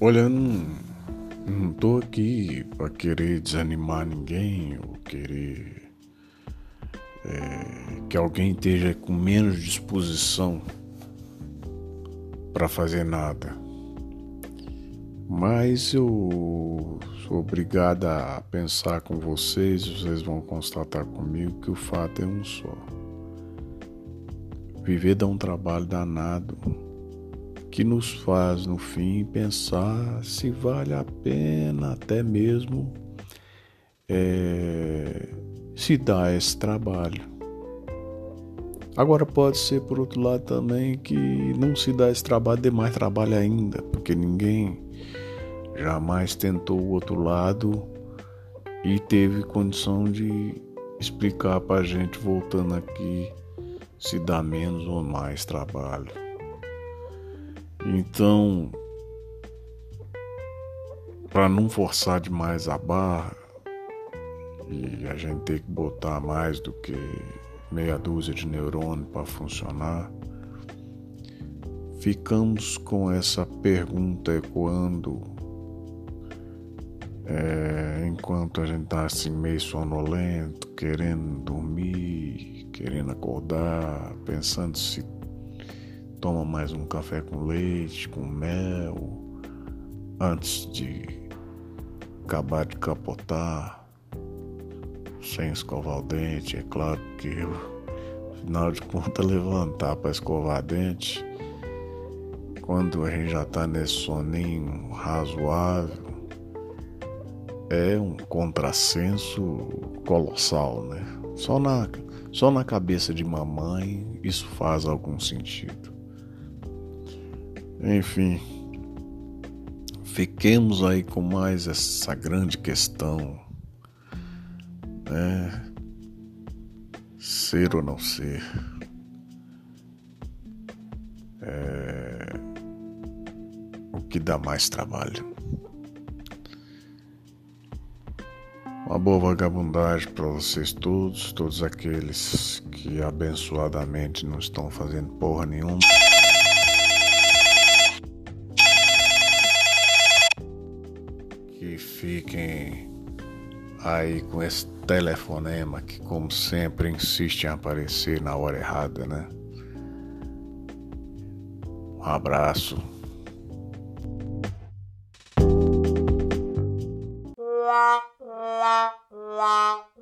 Olha, não, não tô aqui para querer desanimar ninguém ou querer é, que alguém esteja com menos disposição para fazer nada. Mas eu sou obrigado a pensar com vocês, vocês vão constatar comigo que o fato é um só. Viver dá um trabalho danado que nos faz, no fim, pensar se vale a pena até mesmo é, se dar esse trabalho. Agora pode ser por outro lado também que não se dá esse trabalho, dê mais trabalho ainda, porque ninguém jamais tentou o outro lado e teve condição de explicar para a gente voltando aqui se dá menos ou mais trabalho. Então, para não forçar demais a barra e a gente ter que botar mais do que meia dúzia de neurônio para funcionar, ficamos com essa pergunta ecoando é, enquanto a gente tá assim meio sonolento, querendo dormir, querendo acordar, pensando se toma mais um café com leite, com mel, antes de acabar de capotar, sem escovar o dente, é claro que eu, afinal de contas, levantar para escovar dente, quando a gente já tá nesse soninho razoável, é um contrassenso colossal, né? Só na, só na cabeça de mamãe isso faz algum sentido. Enfim, fiquemos aí com mais essa grande questão, né? Ser ou não ser. É... O que dá mais trabalho. Uma boa vagabundagem para vocês todos, todos aqueles que abençoadamente não estão fazendo porra nenhuma. que fiquem aí com esse telefonema que, como sempre, insiste em aparecer na hora errada, né? Um abraço. La, la, la.